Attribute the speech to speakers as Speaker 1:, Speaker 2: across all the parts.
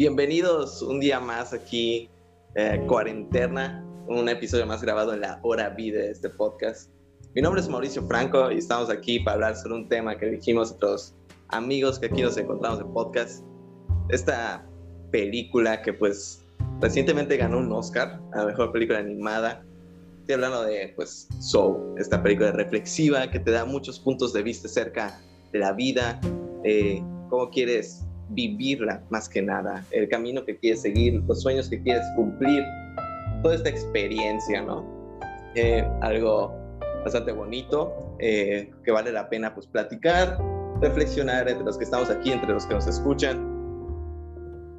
Speaker 1: Bienvenidos un día más aquí, eh, cuarentena, un episodio más grabado en la hora vida de este podcast. Mi nombre es Mauricio Franco y estamos aquí para hablar sobre un tema que dijimos otros amigos que aquí nos encontramos en podcast. Esta película que pues recientemente ganó un Oscar a la mejor película animada. Estoy hablando de pues Soul, esta película reflexiva que te da muchos puntos de vista acerca de la vida, eh, cómo quieres vivirla más que nada, el camino que quieres seguir, los sueños que quieres cumplir, toda esta experiencia, ¿no? Eh, algo bastante bonito, eh, que vale la pena pues platicar, reflexionar entre los que estamos aquí, entre los que nos escuchan.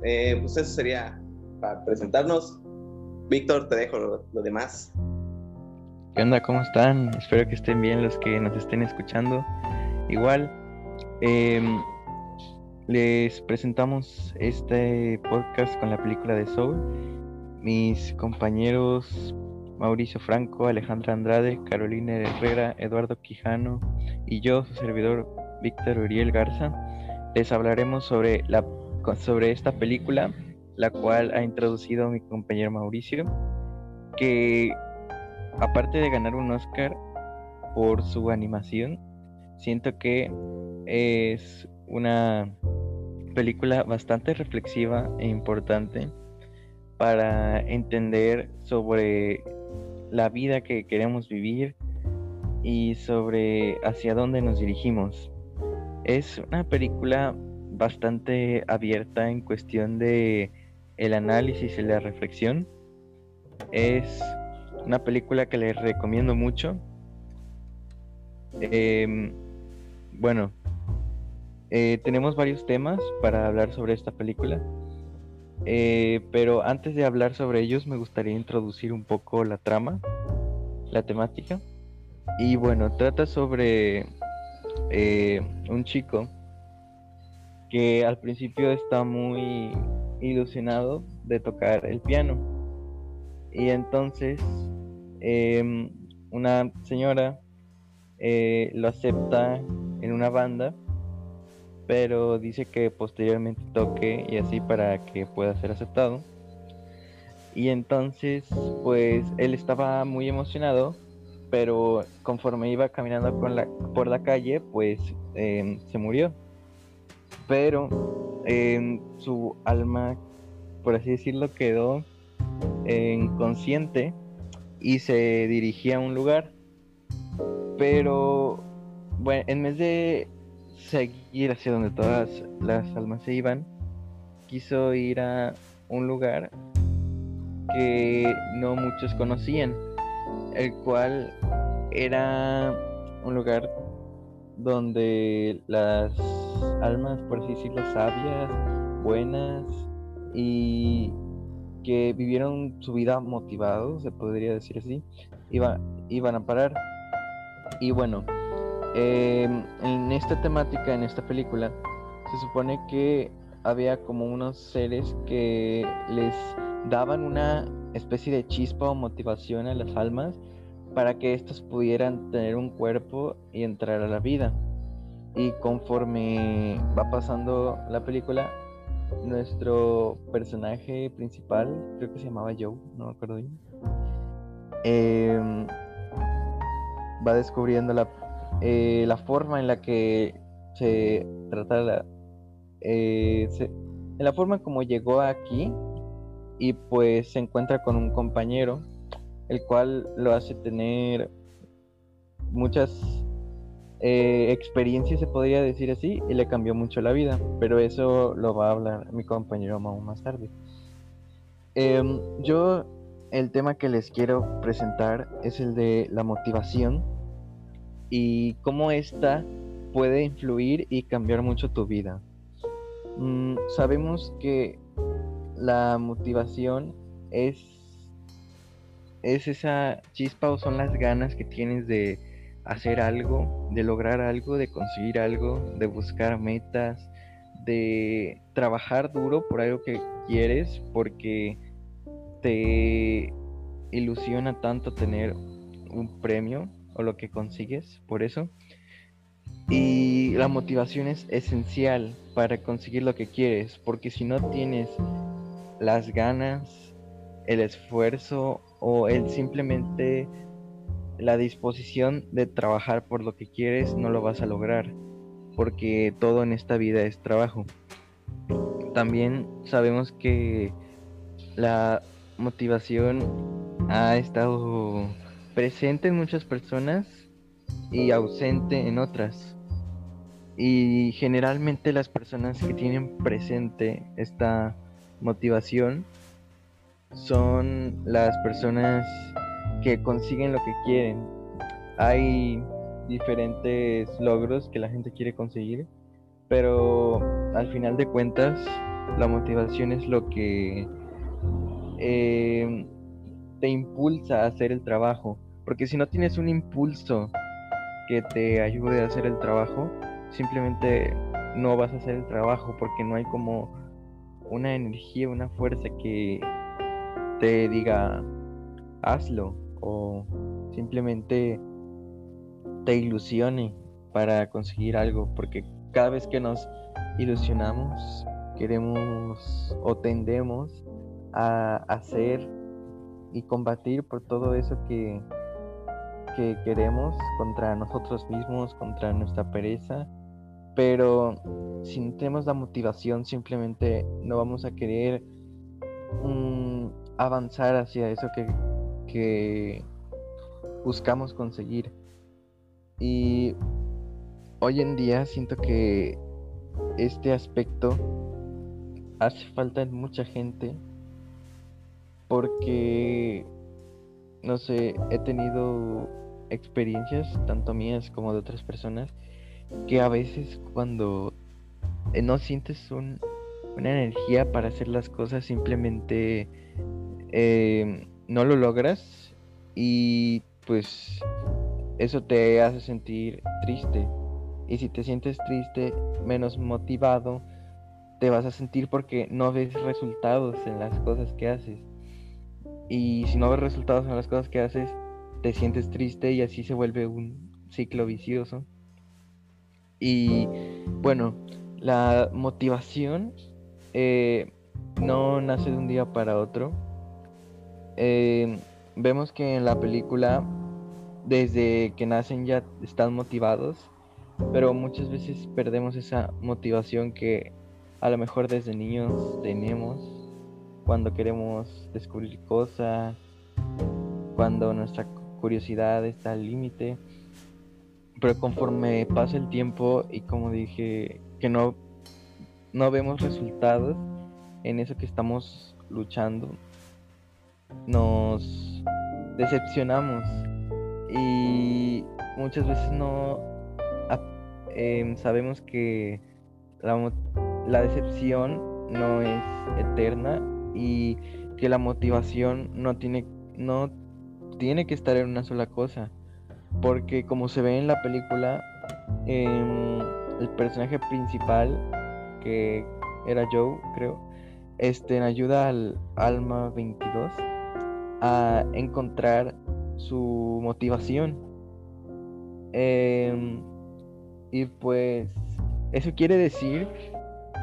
Speaker 1: Eh, pues eso sería para presentarnos. Víctor, te dejo lo, demás.
Speaker 2: ¿Qué onda? ¿Cómo están? Espero que estén bien los que nos estén escuchando. Igual, eh, les presentamos este podcast con la película de Soul. Mis compañeros Mauricio Franco, Alejandra Andrade, Carolina Herrera, Eduardo Quijano y yo, su servidor Víctor Uriel Garza, les hablaremos sobre, la, sobre esta película, la cual ha introducido mi compañero Mauricio, que aparte de ganar un Oscar por su animación, siento que es una película bastante reflexiva e importante para entender sobre la vida que queremos vivir y sobre hacia dónde nos dirigimos. Es una película bastante abierta en cuestión de el análisis y la reflexión. Es una película que les recomiendo mucho. Em, bueno, eh, tenemos varios temas para hablar sobre esta película, eh, pero antes de hablar sobre ellos me gustaría introducir un poco la trama, la temática. Y bueno, trata sobre eh, un chico que al principio está muy ilusionado de tocar el piano. Y entonces em, una señora lo acepta en una banda pero dice que posteriormente toque y así para que pueda ser aceptado. Y entonces, pues él estaba muy emocionado, pero conforme iba caminando por la, por la calle, pues em, se murió. Pero em, su alma, por así decirlo, quedó inconsciente y se dirigía a un lugar. Pero, bueno, en vez de seguir hacia donde todas las almas se iban, quiso ir a un lugar que no muchos conocían, el cual era un lugar donde las almas, por así decirlo, sabias, buenas y que vivieron su vida motivados, se podría decir así, iban a parar. Y bueno, Em, en esta temática, en esta película, se supone que había como unos seres que les daban una especie de chispa o motivación a las almas para que éstas pudieran tener un cuerpo y entrar a la vida. Y conforme va pasando la película, nuestro personaje principal, creo que se llamaba Joe, no me acuerdo bien, em, va descubriendo la eh, la forma en la que se trata la, eh, en la forma como llegó aquí y pues se encuentra con un compañero el cual lo hace tener muchas eh, experiencias se podría decir así y le cambió mucho la vida. Pero eso lo va a hablar mi compañero aún más tarde. Em, yo el tema que les quiero presentar es el de la motivación y cómo esta puede influir y cambiar mucho tu vida. Mm, sabemos que la motivación es, es esa chispa o son las ganas que tienes de hacer algo, de lograr algo, de conseguir algo, de buscar metas, de trabajar duro por algo que quieres porque te ilusiona tanto tener un premio o lo que consigues por eso. Y la motivación es esencial para conseguir lo que quieres, porque si no tienes las ganas, el esfuerzo o el simplemente la disposición de trabajar por lo que quieres, no lo vas a lograr, porque todo en esta vida es trabajo. También sabemos que la motivación ha estado presente en muchas personas y ausente en otras. Y generalmente las personas que tienen presente esta motivación son las personas que consiguen lo que quieren. Hay diferentes logros que la gente quiere conseguir, pero al final de cuentas la motivación es lo que eh, te impulsa a hacer el trabajo. Porque si no tienes un impulso que te ayude a hacer el trabajo, simplemente no vas a hacer el trabajo porque no hay como una energía, una fuerza que te diga hazlo o simplemente te ilusione para conseguir algo porque cada vez que nos ilusionamos queremos o tendemos a hacer y combatir por todo eso que, que queremos contra nosotros mismos, contra nuestra pereza. Pero si no tenemos la motivación, simplemente no vamos a querer mm, avanzar hacia eso que, que buscamos conseguir. Y hoy en día siento que este aspecto hace falta en mucha gente porque, no sé, he tenido experiencias, tanto mías como de otras personas, que a veces cuando eh, no sientes una energía para hacer las cosas, simplemente em, no lo logras y pues eso te hace sentir triste. Y si te sientes triste, menos motivado, te vas a sentir porque no ves resultados en las cosas que haces. Y si no ves resultados en las cosas que haces, te sientes triste y así se vuelve un ciclo vicioso. Y bueno, la motivación eh, no nace de un día para otro. Eh, vemos que en la película, desde que nacen ya están motivados, pero muchas veces perdemos esa motivación que a lo mejor desde niños tenemos cuando queremos descubrir cosas, cuando nuestra curiosidad está al límite. Pero conforme pasa el tiempo y como dije, que no, no vemos resultados en eso que estamos luchando, nos decepcionamos y muchas veces no em, sabemos que la, la decepción no es eterna y que la motivación no tiene, no tiene que estar en una sola cosa. Porque como se ve en la película, em, el personaje principal, que era Joe, creo, este, ayuda al alma 22 a encontrar su motivación. Em, y pues eso quiere decir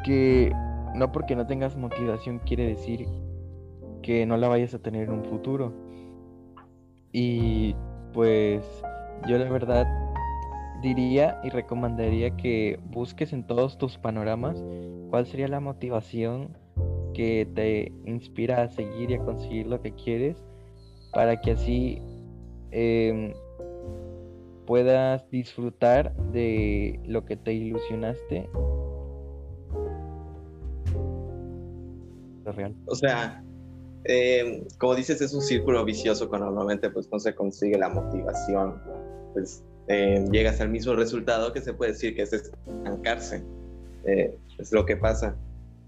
Speaker 2: que no porque no tengas motivación quiere decir que no la vayas a tener en un futuro. Y pues yo la verdad diría y recomendaría que busques en todos tus panoramas cuál sería la motivación que te inspira a seguir y a conseguir lo que quieres para que así em, puedas disfrutar de lo que te ilusionaste real.
Speaker 1: O sea, eh, como dices, es un círculo vicioso cuando normalmente pues no se consigue la motivación. Pues eh, llegas al mismo resultado que se puede decir que es estancarse. Eh, es lo que pasa.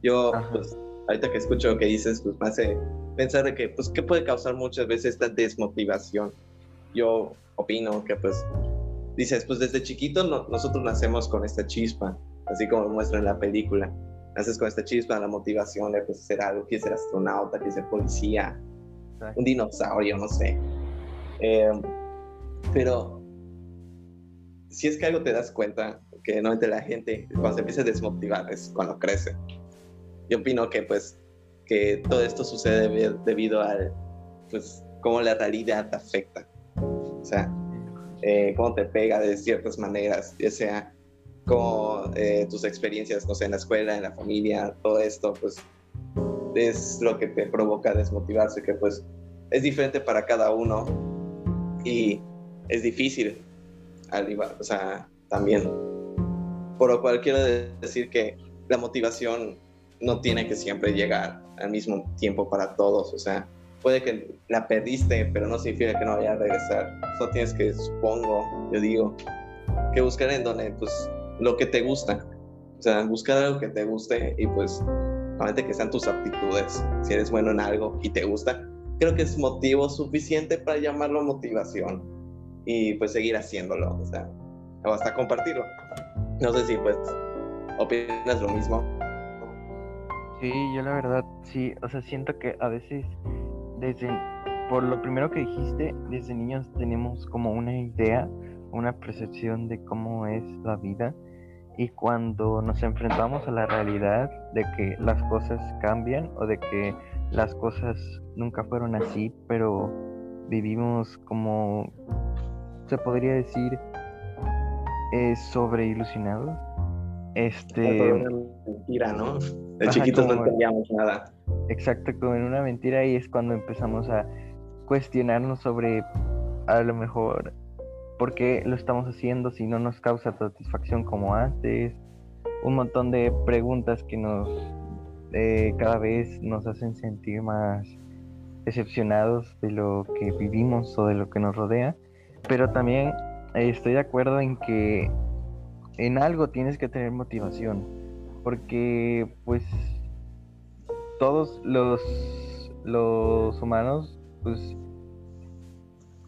Speaker 1: Yo, pues, ahorita que escucho lo que dices, pues me hace pensar de que, pues, ¿qué puede causar muchas veces esta desmotivación? Yo opino que, pues, dices, pues desde chiquito nosotros nacemos con esta chispa, así como muestra en la película haces con esta chispa la motivación de pues, ser algo, quieres ser astronauta, quieres ser policía, un dinosaurio, no sé. Em, pero si es que algo te das cuenta, que no entre la gente, cuando se empieza a desmotivar, es cuando crece. Yo opino que pues que todo esto sucede debido al, pues, cómo la realidad te afecta. O sea, eh, cómo te pega de ciertas maneras, ya sea como eh, tus experiencias, no sé, en la escuela, en la familia, todo esto, pues es lo que te provoca desmotivarse, que pues es diferente para cada uno y es difícil, al igual, o sea, también. Por lo cual quiero decir que la motivación no tiene que siempre llegar al mismo tiempo para todos, o sea, puede que la perdiste, pero no significa que no vaya a regresar. Solo tienes que, supongo, yo digo, que buscar en donde, pues, lo que te gusta. O sea, buscar algo que te guste y pues, realmente que sean tus aptitudes. Si eres bueno en algo y te gusta, creo que es motivo suficiente para llamarlo motivación y pues seguir haciéndolo, o sea, o hasta compartirlo. No sé si pues opinas lo mismo.
Speaker 2: Sí, yo la verdad sí, o sea, siento que a veces desde, por lo primero que dijiste, desde niños tenemos como una idea, una percepción de cómo es la vida y cuando nos enfrentamos a la realidad de que las cosas cambian o de que las cosas nunca fueron así, pero vivimos como, se podría decir, eh, sobre ilusionados. Este.
Speaker 1: mentira, ¿no? De chiquitos no entendíamos nada.
Speaker 2: Exacto, como en una mentira y es cuando empezamos a cuestionarnos sobre a lo mejor por qué lo estamos haciendo si no nos causa satisfacción como antes. Un montón de preguntas que nos eh, cada vez nos hacen sentir más decepcionados de lo que vivimos o de lo que nos rodea. Pero también eh, estoy de acuerdo en que en algo tienes que tener motivación. Porque pues todos los, los humanos, pues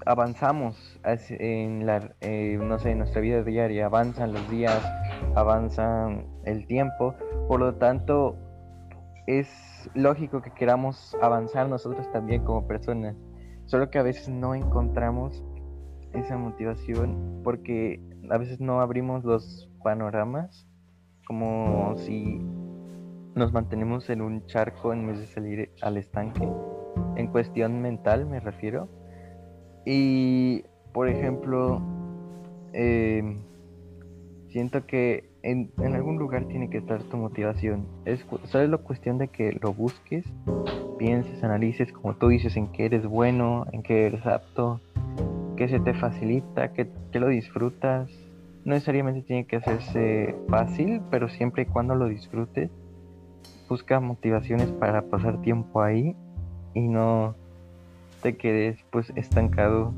Speaker 2: avanzamos en la, eh, no sé, en nuestra vida diaria, avanzan los días, avanzan el tiempo, por lo tanto es lógico que queramos avanzar nosotros también como personas, solo que a veces no encontramos esa motivación porque a veces no abrimos los panoramas como si nos mantenemos en un charco en vez de salir al estanque. En cuestión mental me refiero. Y, por ejemplo, em, siento que en, algún lugar tiene que estar tu motivación. Es solo la cuestión de que lo busques, pienses, analices, como tú dices, en qué eres bueno, en qué eres apto, qué se te facilita, qué, qué lo disfrutas. No necesariamente tiene que hacerse fácil, pero siempre y cuando lo disfrutes busca motivaciones para pasar tiempo ahí y no te quedes pues estancado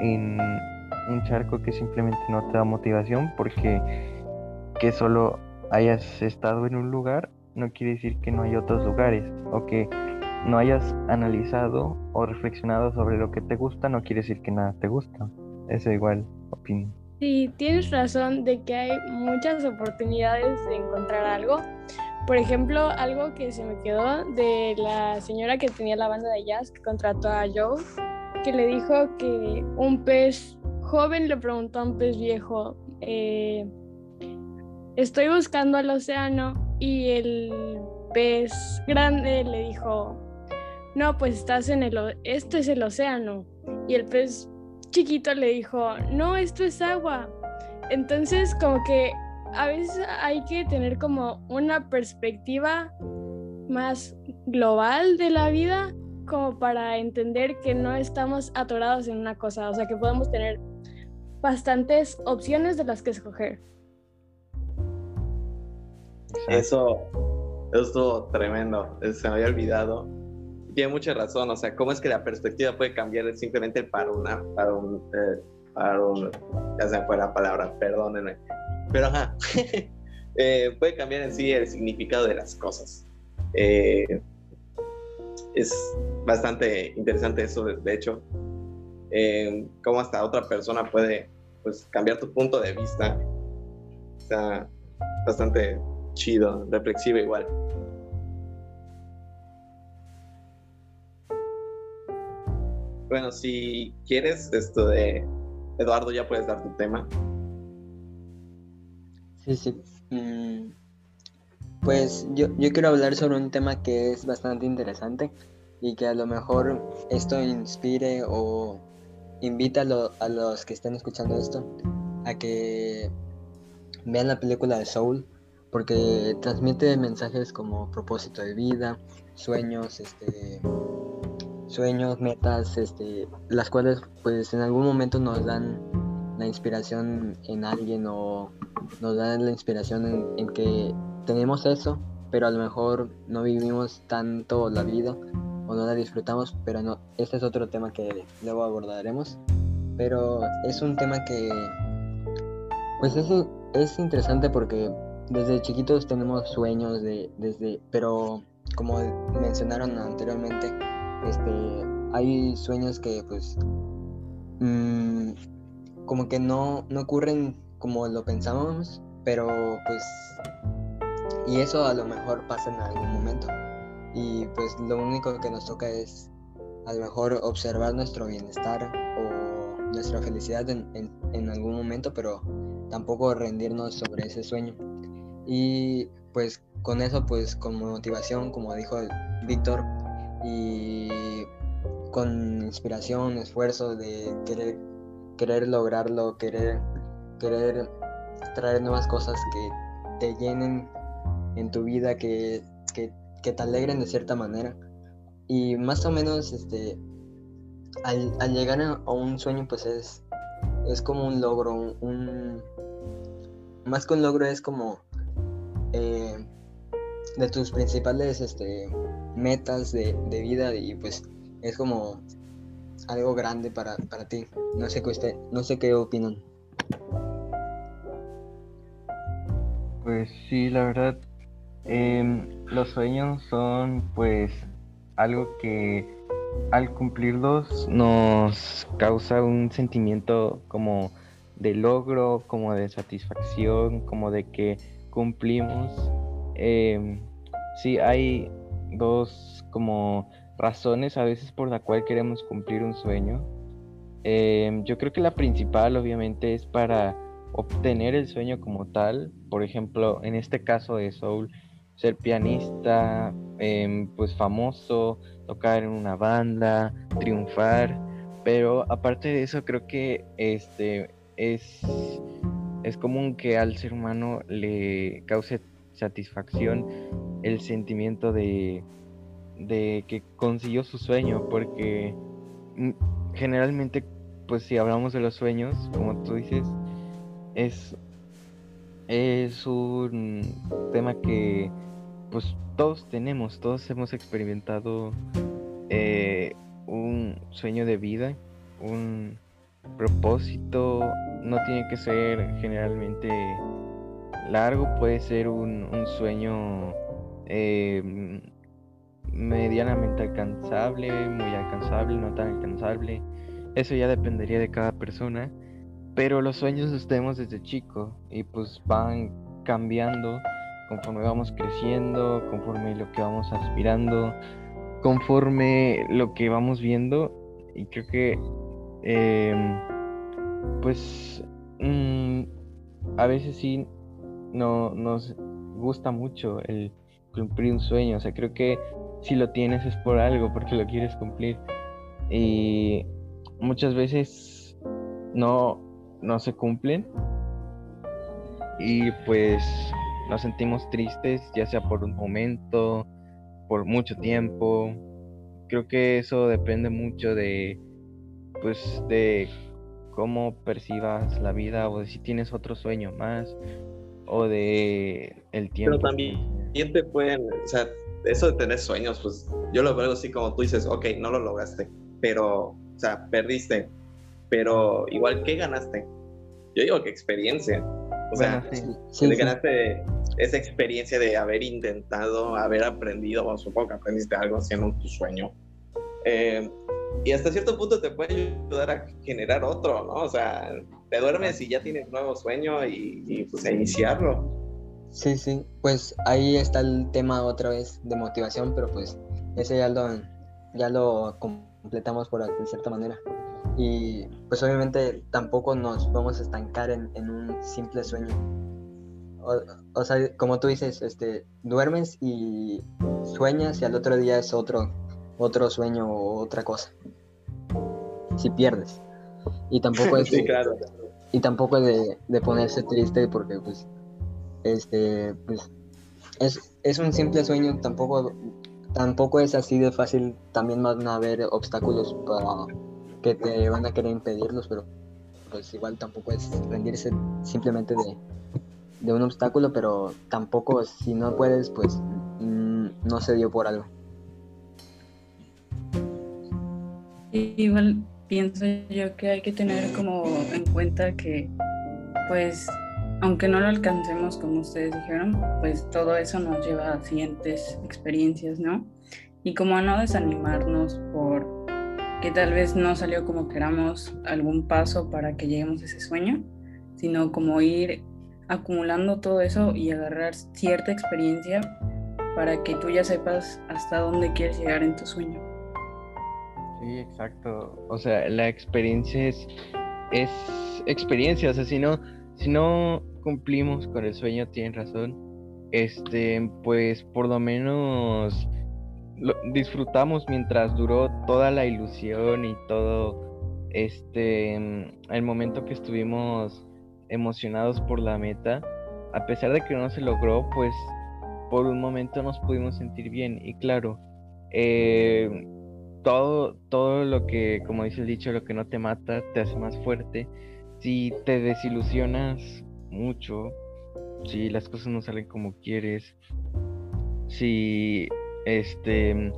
Speaker 2: en un charco que simplemente no te da motivación porque que solo hayas estado en un lugar no quiere decir que no hay otros lugares o que no hayas analizado o reflexionado sobre lo que te gusta no quiere decir que nada te gusta. Eso igual opino.
Speaker 3: Sí, tienes razón de que hay muchas oportunidades de encontrar algo, por ejemplo, algo que se me quedó de la señora que tenía la banda de jazz que contrató a Joe, que le dijo que un pez joven le preguntó a un pez viejo, eh, estoy buscando al océano y el pez grande le dijo, no, pues estás en el, esto es el océano. Y el pez chiquito le dijo, no, esto es agua. Entonces como que a veces hay que tener como una perspectiva más global de la vida como para entender que no estamos atorados en una cosa, o sea que podemos tener bastantes opciones de las que escoger.
Speaker 1: Eso, eso estuvo tremendo, se me había olvidado. Tiene mucha razón, o sea, cómo es que la perspectiva puede cambiar simplemente para una, para un, eh, para ya se fue la palabra, perdónenme, pero ajá, eh, puede cambiar en sí el significado de las cosas. Eh, es bastante interesante eso, de, hecho, eh, cómo hasta otra persona puede pues, cambiar tu punto de vista. Está bastante chido, reflexivo igual. Bueno, si quieres, esto de Eduardo, ya puedes dar tu tema.
Speaker 4: Sí, sí. Mm, pues yo, yo quiero hablar sobre un tema que es bastante interesante y que a lo mejor esto inspire o invita a, a los que estén escuchando esto a que vean la película de Soul porque transmite mensajes como propósito de vida, sueños, este sueños, metas, este, las cuales pues en algún momento nos dan la inspiración en alguien o nos dan la inspiración en, que tenemos eso, pero a lo mejor no vivimos tanto la vida o no la disfrutamos, pero no, este es otro tema que luego abordaremos, pero es un tema que pues es, es interesante porque desde chiquitos tenemos sueños de desde pero como mencionaron anteriormente este hay sueños que pues mmm, como que no, no ocurren como lo pensábamos, pero pues... Y eso a lo mejor pasa en algún momento. Y pues lo único que nos toca es a lo mejor observar nuestro bienestar o nuestra felicidad en, en, algún momento, pero tampoco rendirnos sobre ese sueño. Y pues con eso, pues con motivación, como dijo Víctor, y con inspiración, esfuerzo de querer querer lograrlo, querer, querer traer nuevas cosas que te llenen en tu vida, que, que, te alegren de cierta manera. Y más o menos, este, al, llegar a un sueño, pues es, es como un logro, un, más que un logro es como eh, de tus principales este, metas de, de vida y pues es como algo grande para, para ti. No sé qué no sé qué opinan.
Speaker 2: Pues sí, la verdad, em, los sueños son pues algo que al cumplirlos nos causa un sentimiento como de logro, como de satisfacción, como de que cumplimos. Eh, sí, hay dos como razones a veces por la cual queremos cumplir un sueño. Em, yo creo que la principal obviamente es para obtener el sueño como tal. Por ejemplo, en este caso de Soul, ser pianista, em, pues famoso, tocar en una banda, triunfar. Pero aparte de eso, creo que este es, es común que al ser humano le cause satisfacción el sentimiento de, de que consiguió su sueño, porque mm, generalmente, pues si hablamos de los sueños, como tú dices, es, es un tema que pues todos tenemos, todos hemos experimentado eh, un sueño de vida, un propósito, no tiene que ser generalmente largo, puede ser un, sueño eh, medianamente alcanzable, muy alcanzable, no tan alcanzable. Eso ya dependería de cada persona. Pero los sueños los tenemos desde chico y pues van cambiando conforme vamos creciendo, conforme lo que vamos aspirando, conforme lo que vamos viendo. Y creo que em, pues mm, a veces sí no, nos gusta mucho el cumplir un sueño. O sea, creo que si lo tienes es por algo, porque lo quieres cumplir. Y muchas veces no, no se cumplen. Y pues nos sentimos tristes, ya sea por un momento, por mucho tiempo. Creo que eso depende mucho de, pues, de cómo percibas la vida o de si tienes otro sueño más o de el tiempo.
Speaker 1: Pero también te pueden, o sea, eso de tener sueños, pues yo lo veo así como tú dices, ok, no lo lograste, pero, o sea, perdiste, pero igual, ¿qué ganaste? Yo digo que experiencia. O sea, sí. ganaste esa experiencia de haber intentado, haber aprendido, bueno, supongo que aprendiste algo haciendo tu sueño. Eh, y hasta cierto punto te puede ayudar a generar otro, ¿no? O sea, te duermes y ya tienes nuevo sueño y, pues a iniciarlo.
Speaker 4: Sí, sí, pues ahí está el tema otra vez de motivación, pero pues ese ya lo, ya lo completamos por cierta manera. Y pues obviamente tampoco nos vamos a estancar en, un simple sueño. o, o sea, como tú dices, este, duermes y sueñas y al otro día es otro, otro sueño o otra cosa. Si pierdes. Y tampoco es,
Speaker 1: Sí, claro.
Speaker 4: y tampoco es de, de ponerse triste porque pues, este, pues, es, es un simple sueño, tampoco, tampoco es así de fácil, también van a haber obstáculos para que te van a querer impedirlos, pero pues igual tampoco es rendirse simplemente de, de un obstáculo, pero tampoco si no puedes, pues mm, no se dio por algo.
Speaker 5: Igual pienso yo que hay que tener como en cuenta que, pues, aunque no lo alcancemos como ustedes dijeron, pues todo eso nos lleva a siguientes experiencias, ¿no? Y como no desanimarnos por que tal vez no salió como queramos algún paso para que lleguemos a ese sueño, sino como ir acumulando todo eso y agarrar cierta experiencia para que tú ya sepas hasta dónde quieres llegar en tu sueño.
Speaker 2: Sí, exacto. O sea, la experiencia es, es experiencia. O sea, si no, si no cumplimos con el sueño, tienen razón. Este, pues por lo menos lo disfrutamos mientras duró toda la ilusión y todo este el momento que estuvimos emocionados por la meta. A pesar de que no se logró, pues por un momento nos pudimos sentir bien. Y claro, eh, todo, todo lo que, como dice el dicho, lo que no te mata te hace más fuerte. Si te desilusionas mucho, si las cosas no salen como quieres, si este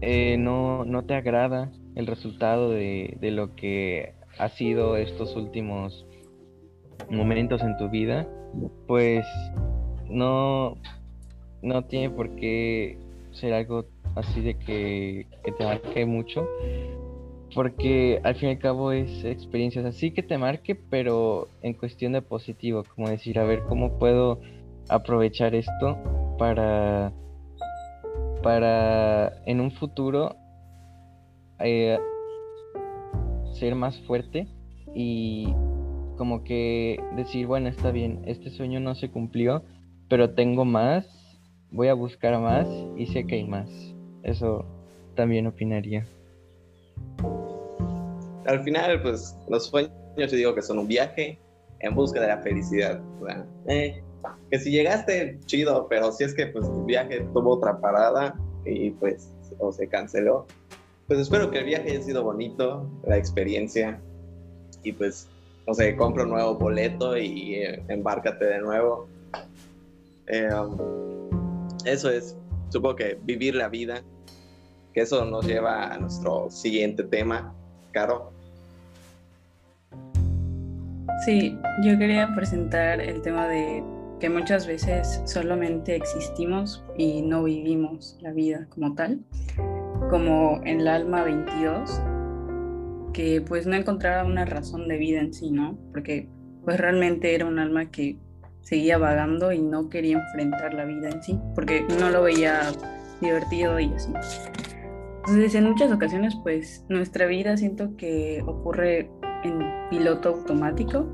Speaker 2: eh, no, no te agrada el resultado de, de lo que ha sido estos últimos momentos en tu vida, pues no, no tiene por qué ser algo así de que, te marque mucho, porque al fin y al cabo es experiencias así que te marque, pero en cuestión de positivo, como decir, a ver cómo puedo aprovechar esto para, para en un futuro eh, ser más fuerte y como que decir, bueno, está bien, este sueño no se cumplió, pero tengo más, voy a buscar más y sé que hay más. Eso también opinaría.
Speaker 1: Al final, pues los sueños yo digo que son un viaje en busca de la felicidad. Eh, que si llegaste, chido, pero si es que pues tu viaje tuvo otra parada y pues o se canceló, pues espero que el viaje haya sido bonito, la experiencia y pues, no sé, compra un nuevo boleto y eh, embárcate de nuevo. Eh, um, eso es, supongo que vivir la vida, que eso nos lleva a nuestro siguiente tema, Caro.
Speaker 5: Sí, yo quería presentar el tema de que muchas veces solamente existimos y no vivimos la vida como tal, como en el alma 22, que pues no encontraba una razón de vida en sí, ¿no? Porque pues realmente era un alma que seguía vagando y no quería enfrentar la vida en sí, porque no lo veía divertido y así. Entonces, en muchas ocasiones, pues nuestra vida siento que ocurre en piloto automático,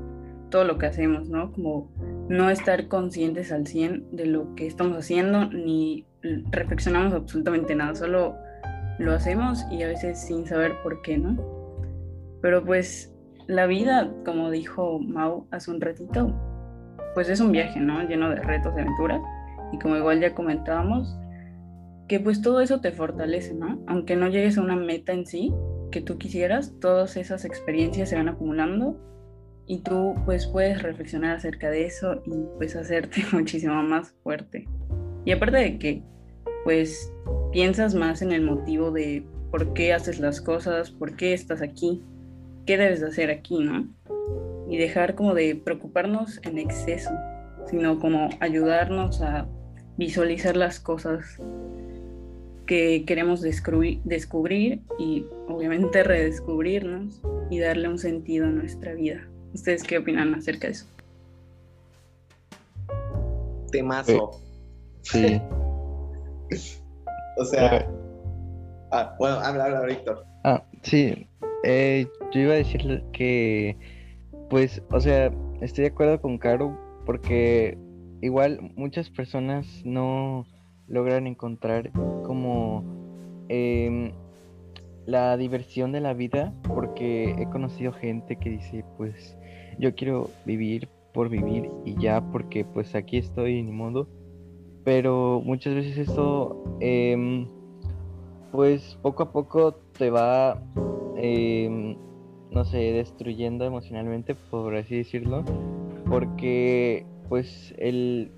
Speaker 5: todo lo que hacemos, ¿no? Como no estar conscientes al 100 de lo que estamos haciendo, ni reflexionamos absolutamente nada, solo lo hacemos y a veces sin saber por qué, ¿no? Pero pues la vida, como dijo Mau hace un ratito, pues es un viaje, ¿no? Lleno de retos, de aventuras. Y como igual ya comentábamos, que pues todo eso te fortalece, ¿no? Aunque no llegues a una meta en sí que tú quisieras, todas esas experiencias se van acumulando y tú pues puedes reflexionar acerca de eso y pues hacerte muchísimo más fuerte. Y aparte de que pues piensas más en el motivo de por qué haces las cosas, por qué estás aquí, qué debes de hacer aquí, ¿no? Y dejar como de preocuparnos en exceso, sino como ayudarnos a visualizar las cosas que queremos descubrir, descubrir y obviamente redescubrirnos y darle un sentido a nuestra vida. ¿Ustedes qué opinan acerca de eso?
Speaker 1: Temazo.
Speaker 2: Sí.
Speaker 1: O sea, ah, bueno, habla, habla, Víctor.
Speaker 2: Ah, sí. Eh, yo iba a decir que, pues, o sea, estoy de acuerdo con Caro porque igual muchas personas no logran encontrar como em, la diversión de la vida porque he conocido gente que dice pues yo quiero vivir por vivir y ya porque pues aquí estoy ni modo pero muchas veces esto em, pues poco a poco te va em, no sé destruyendo emocionalmente por así decirlo porque pues el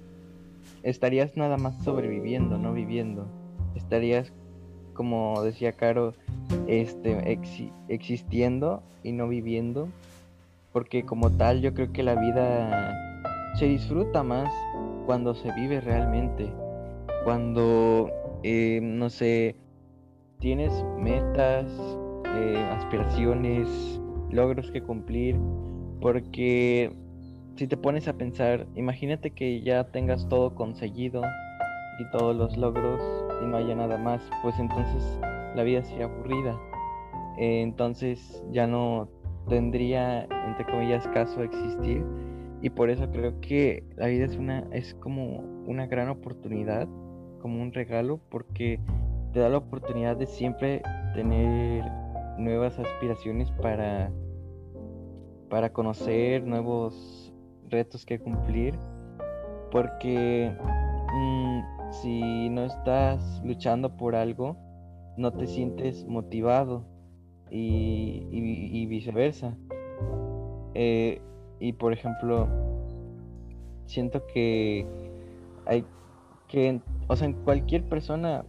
Speaker 2: estarías nada más sobreviviendo, no viviendo. Estarías, como decía Caro, este, existiendo y no viviendo. Porque como tal yo creo que la vida se disfruta más cuando se vive realmente. Cuando, eh, no sé, tienes metas, eh, aspiraciones, logros que cumplir. Porque si te pones a pensar, imagínate que ya tengas todo conseguido y todos los logros y no haya nada más, pues entonces la vida sería aburrida. Eh, entonces ya no tendría, entre comillas, caso existir. Y por eso creo que la vida es una, es como una gran oportunidad, como un regalo, porque te da la oportunidad de siempre tener nuevas aspiraciones para, para conocer nuevos retos que cumplir, porque mm, si no estás luchando por algo, no te sientes motivado y, viceversa. Eh, y por ejemplo, siento que hay que, o sea, en cualquier persona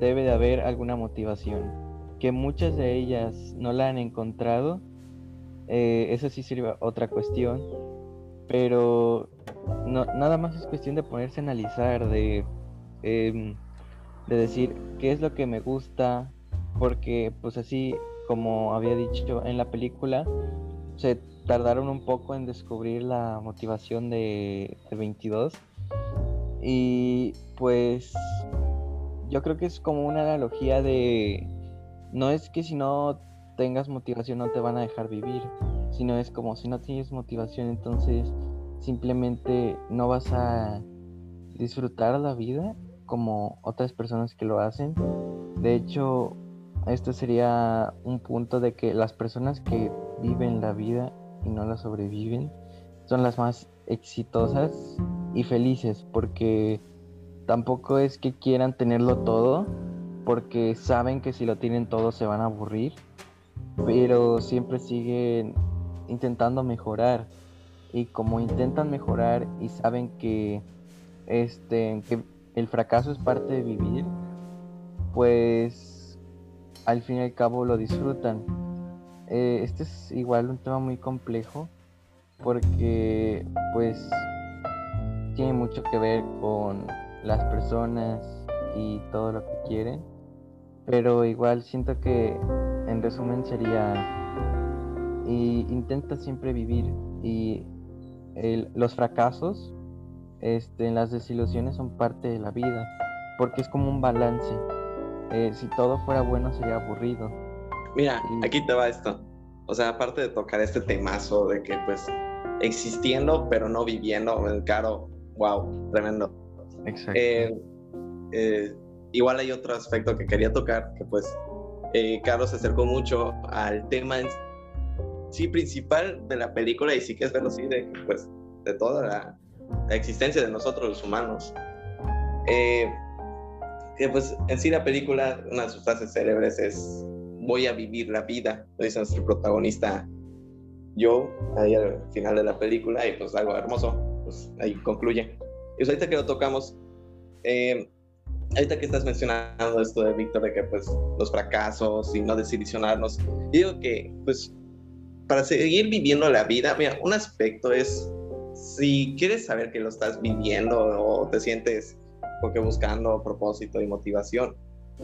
Speaker 2: debe de haber alguna motivación. Que muchas de ellas no la han encontrado, eh, eso sí sería otra cuestión pero no, nada más es cuestión de ponerse a analizar, de, em, de decir qué es lo que me gusta, porque pues así como había dicho en la película, se tardaron un poco en descubrir la motivación de, de 22 y pues yo creo que es como una analogía de no es que si no tengas motivación no te van a dejar vivir sino es como si no tienes motivación, entonces simplemente no vas a disfrutar la vida como otras personas que lo hacen. De hecho, esto sería un punto de que las personas que viven la vida y no la sobreviven son las más exitosas y felices porque tampoco es que quieran tenerlo todo porque saben que si lo tienen todo se van a aburrir pero siempre siguen intentando mejorar. Y como intentan mejorar y saben que este que el fracaso es parte de vivir pues al fin y al cabo lo disfrutan. Eh, este es igual un tema muy complejo porque pues tiene mucho que ver con las personas y todo lo que quieren pero igual siento que en resumen sería y intenta siempre vivir y los fracasos, este, las desilusiones son parte de la vida, porque es como un balance. Eh, si todo fuera bueno sería aburrido.
Speaker 1: Mira, aquí te va esto. O sea, aparte de tocar este temazo de que pues existiendo pero no viviendo, el caro, wow, tremendo.
Speaker 2: Exacto.
Speaker 1: Eh, eh, igual hay otro aspecto que quería tocar, que pues Carlos se acercó mucho al tema sí principal de la película y sí que es verlo así de pues de toda la, existencia de nosotros los humanos. Eh, que pues en sí la película una de sus frases célebres es voy a vivir la vida lo dice nuestro protagonista yo ahí al final de la película y pues algo hermoso pues ahí concluye. Y pues ahorita que lo tocamos eh, ahorita que estás mencionando esto de Víctor de que pues los fracasos y no desilusionarnos digo que pues para seguir viviendo la vida, mira, un aspecto es si quieres saber que lo estás viviendo o te sientes porque buscando propósito y motivación,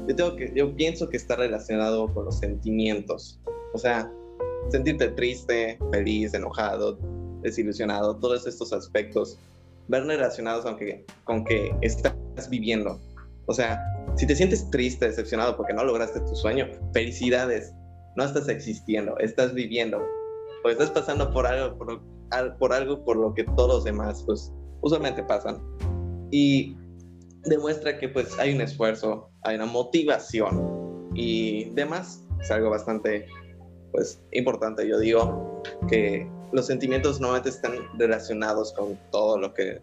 Speaker 1: yo, tengo que, yo pienso que está relacionado con los sentimientos. O sea, sentirte triste, feliz, enojado, desilusionado, todos estos aspectos ver relacionados aunque, con que estás viviendo. O sea, si te sientes triste, decepcionado porque no lograste tu sueño, felicidades, no estás existiendo, estás viviendo. O estás pasando por algo por algo por lo que todos los demás pues usualmente pasan. Y demuestra que pues hay un esfuerzo, hay una motivación y demás. Es algo bastante pues importante, yo digo, que los sentimientos normalmente están relacionados con todo lo que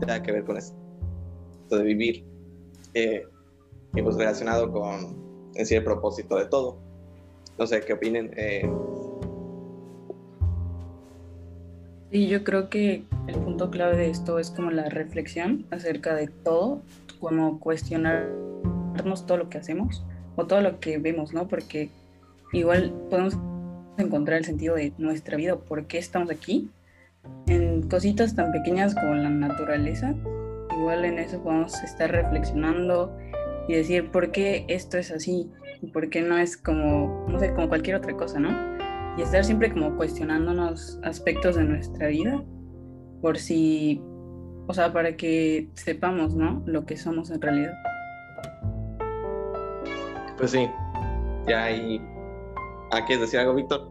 Speaker 1: tenga que ver con esto de vivir. Y pues relacionado con en sí el propósito de todo. No sé qué opinen. Eh,
Speaker 5: Sí, yo creo que el punto clave de esto es como la reflexión acerca de todo, como cuestionarnos todo lo que hacemos o todo lo que vemos, ¿no? Porque igual podemos encontrar el sentido de nuestra vida, por qué estamos aquí, en cositas tan pequeñas como la naturaleza. Igual en eso podemos estar reflexionando y decir por qué esto es así y por qué no es como, no sé, como cualquier otra cosa, ¿no? y estar siempre como cuestionándonos aspectos de nuestra vida por si, o sea, para que sepamos, ¿no? Lo que somos en realidad.
Speaker 1: Pues sí, ya ahí... ¿Ah, quieres decir algo, Víctor?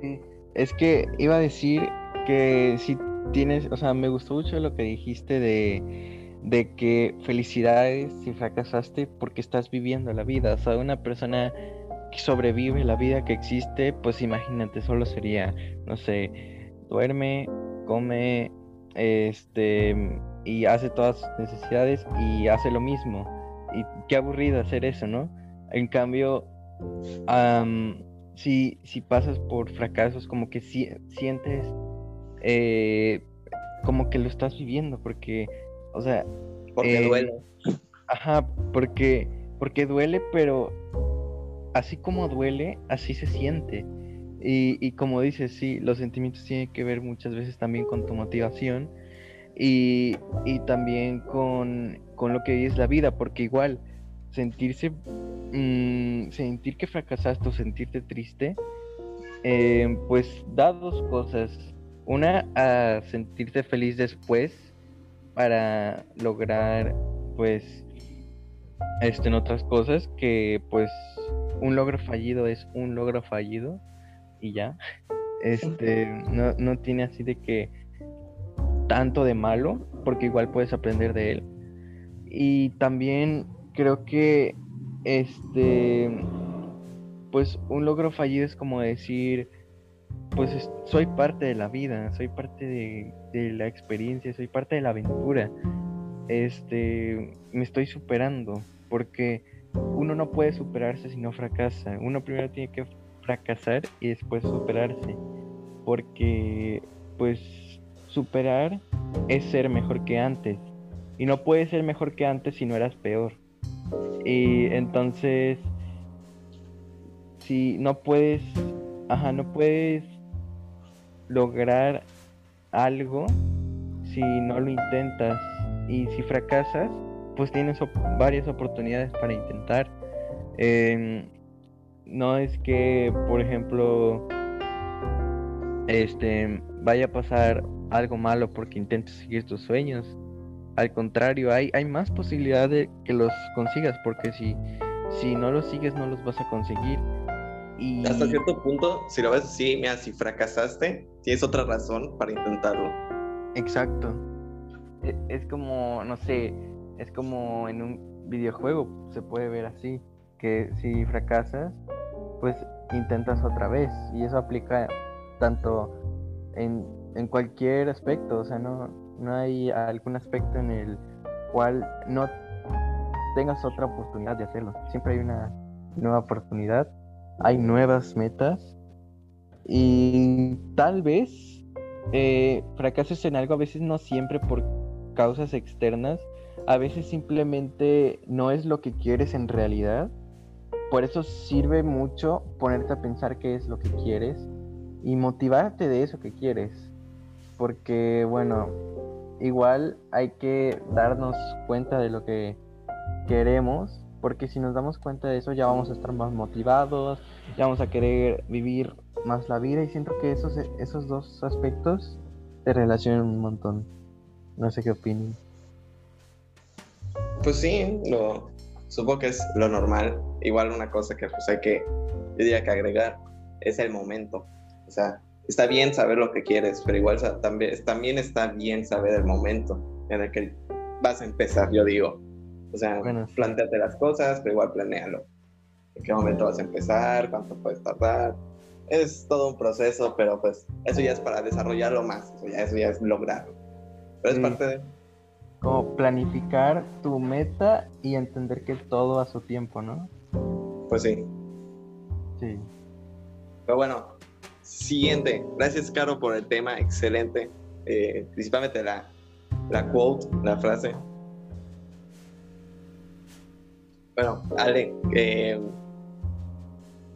Speaker 2: Sí, es que iba a decir que si tienes, o sea, me gustó mucho lo que dijiste de, de que felicidades si fracasaste porque estás viviendo la vida. O sea, una persona sobrevive la vida que existe, pues imagínate, solo sería, no sé, duerme, come, este, y hace todas sus necesidades y hace lo mismo. Y qué aburrido hacer eso, ¿no? En cambio, si, si pasas por fracasos, como que si, sientes eh, como que lo estás viviendo, porque, o sea...
Speaker 1: Porque eh, duele.
Speaker 2: Ajá, porque, porque duele, pero así como duele, así se siente. Y, como dices, sí, los sentimientos tienen que ver muchas veces también con tu motivación y, también con, lo que es la vida, porque igual sentirse, mm, sentir que fracasaste o sentirte triste, eh, pues da dos cosas. Una, a sentirte feliz después para lograr, pues, este, en otras cosas que, pues, un logro fallido es un logro fallido y ya. Este, no, no tiene así de que tanto de malo, porque igual puedes aprender de él. Y también creo que este pues un logro fallido es como decir pues soy parte de la vida, soy parte de, la experiencia, soy parte de la aventura. Este me estoy superando porque uno no puede superarse si no fracasa. Uno primero tiene que fracasar y después superarse. Porque, pues, superar es ser mejor que antes. Y no puedes ser mejor que antes si no eras peor. Y entonces, si no puedes, ajá, no puedes lograr algo si no lo intentas. Y si fracasas, pues tienes varias oportunidades para intentar. Em, no es que, por ejemplo, este vaya a pasar algo malo porque intentes seguir tus sueños. Al contrario, hay, hay más posibilidad de que los consigas, porque si, si no los sigues, no los vas a conseguir.
Speaker 1: Y... Hasta cierto punto, si lo ves así, mira, si fracasaste, tienes otra razón para intentarlo.
Speaker 2: Exacto. E, es como, no sé, es como en un videojuego, se puede ver así, que si fracasas, pues intentas otra vez. Y eso aplica tanto en, cualquier aspecto, o sea, no, no hay algún aspecto en el cual no tengas otra oportunidad de hacerlo. Siempre hay una nueva oportunidad, hay nuevas metas y tal vez eh, fracases en algo, a veces no siempre por causas externas, a veces simplemente no es lo que quieres en realidad. Por eso sirve mucho ponerte a pensar qué es lo que quieres y motivarte de eso que quieres. Porque, bueno, igual hay que darnos cuenta de lo que queremos, porque si nos damos cuenta de eso ya vamos a estar más motivados, ya vamos a querer vivir más la vida y siento que esos, esos dos aspectos se relacionan un montón. No sé qué opinan.
Speaker 1: Pues sí, lo, supongo que es lo normal. Igual una cosa que pues hay que, yo diría que agregar, es el momento. O sea, está bien saber lo que quieres, pero igual también, también está bien saber el momento en el que vas a empezar, yo digo. O sea, bueno, planteate las cosas, pero igual planealo. ¿En qué momento vas a empezar? ¿Cuánto puedes tardar? Es todo un proceso, pero pues eso ya es para desarrollarlo más, eso ya, eso ya es lograrlo. Pero es parte de...
Speaker 2: Como planificar tu meta y entender que todo a su tiempo, ¿no?
Speaker 1: Pues sí.
Speaker 2: Sí.
Speaker 1: Pero bueno, siguiente. Gracias, Caro, por el tema. Excelente. Eh, principalmente la, la quote, la frase. Bueno, Ale, eh,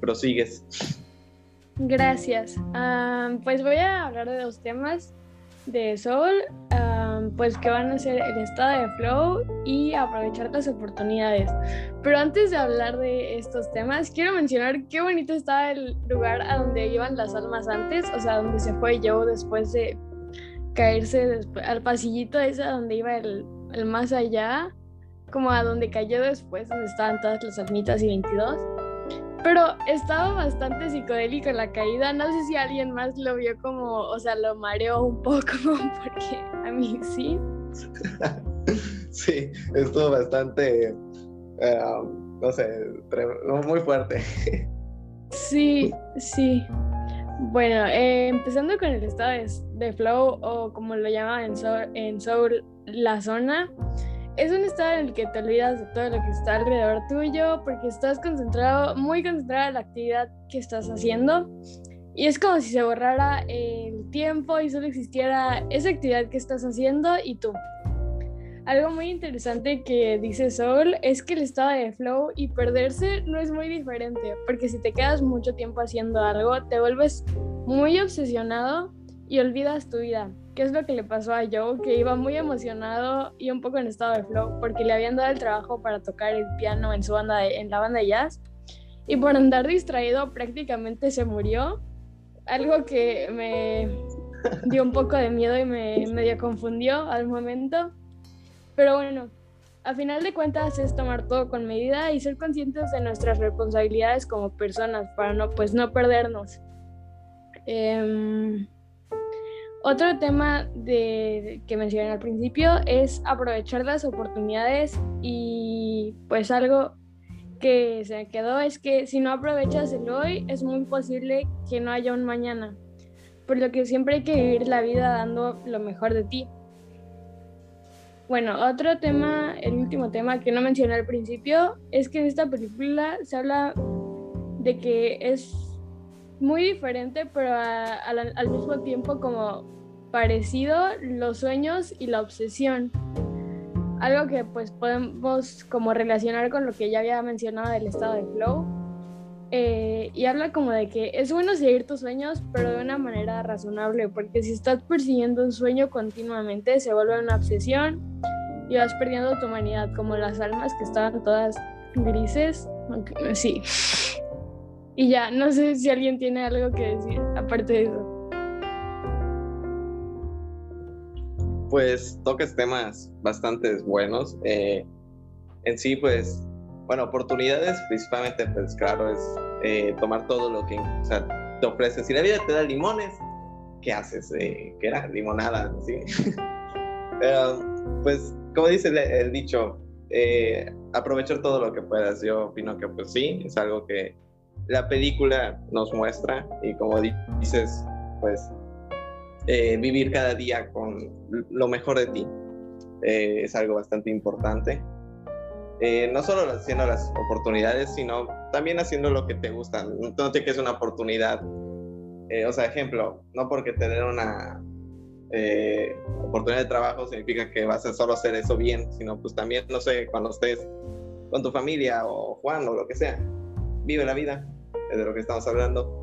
Speaker 1: prosigues.
Speaker 3: Gracias. pues voy a hablar de dos temas de Soul, pues que van a ser el estado de flow y aprovechar las oportunidades. Pero antes de hablar de estos temas, quiero mencionar qué bonito estaba el lugar a donde iban las almas antes, o sea, donde se fue Joe después de caerse al pasillito ese donde iba el, el más allá, como a donde cayó después, donde estaban todas las almitas y 22. Pero estaba bastante psicodélico la caída. No sé si alguien más lo vio como, o sea, lo mareó un poco, porque a mí sí.
Speaker 1: sí, estuvo bastante, eh, no sé, muy fuerte.
Speaker 3: sí, sí. Bueno, eh, empezando con el estado de, flow, o como lo llaman en en Soul la zona es un estado en el que te olvidas de todo lo que está alrededor tuyo porque estás concentrado, muy concentrado en la actividad que estás haciendo. Y es como si se borrara el tiempo y solo existiera esa actividad que estás haciendo y tú. Algo muy interesante que dice Soul es que el estado de flow y perderse no es muy diferente, porque si te quedas mucho tiempo haciendo algo, te vuelves muy obsesionado y olvidas tu vida qué es lo que le pasó a Joe, que iba muy emocionado y un poco en estado de flow, porque le habían dado el trabajo para tocar el piano en su banda en la banda de jazz, y por andar distraído prácticamente se murió, algo que me dio un poco de miedo y me medio confundió al momento, pero bueno, a final de cuentas es tomar todo con medida y ser conscientes de nuestras responsabilidades como personas para no, pues, no perdernos. Eh, otro tema de, que mencioné al principio es aprovechar las oportunidades y pues algo que se quedó es que si no aprovechas el hoy es muy posible que no haya un mañana, por lo que siempre hay que vivir la vida dando lo mejor de ti. Bueno, otro tema, el último tema que no mencioné al principio, es que en esta película se habla de que es muy diferente, pero al mismo tiempo como parecido los sueños y la obsesión. Algo que pues podemos como relacionar con lo que ya había mencionado del estado de flow. Eh, y habla como de que es bueno seguir tus sueños, pero de una manera razonable, porque si estás persiguiendo un sueño continuamente, se vuelve una obsesión y vas perdiendo tu humanidad, como las almas que estaban todas grises. sí. Y ya, no sé si alguien tiene algo que decir aparte de eso.
Speaker 1: Pues toques temas bastante buenos. Eh, en sí, pues, bueno, oportunidades, principalmente, pues claro, es eh, tomar todo lo que te ofrece. Si la vida te da limones, ¿qué haces? Eh, ¿Qué era? Limonada, ¿sí? Pero, pues, como dice el, dicho, aprovechar todo lo que puedas. Yo opino que, pues sí, es algo que la película nos muestra y como dices, pues eh, vivir cada día con lo mejor de ti eh, es algo bastante importante. Eh, no solo haciendo las oportunidades, sino también haciendo lo que te gusta. No que ser una oportunidad. o sea, ejemplo, no porque tener una oportunidad de trabajo significa que vas a solo hacer eso bien, sino pues también, no sé, cuando estés con tu familia o Juan o lo que sea, vive la vida, es de lo que estamos hablando.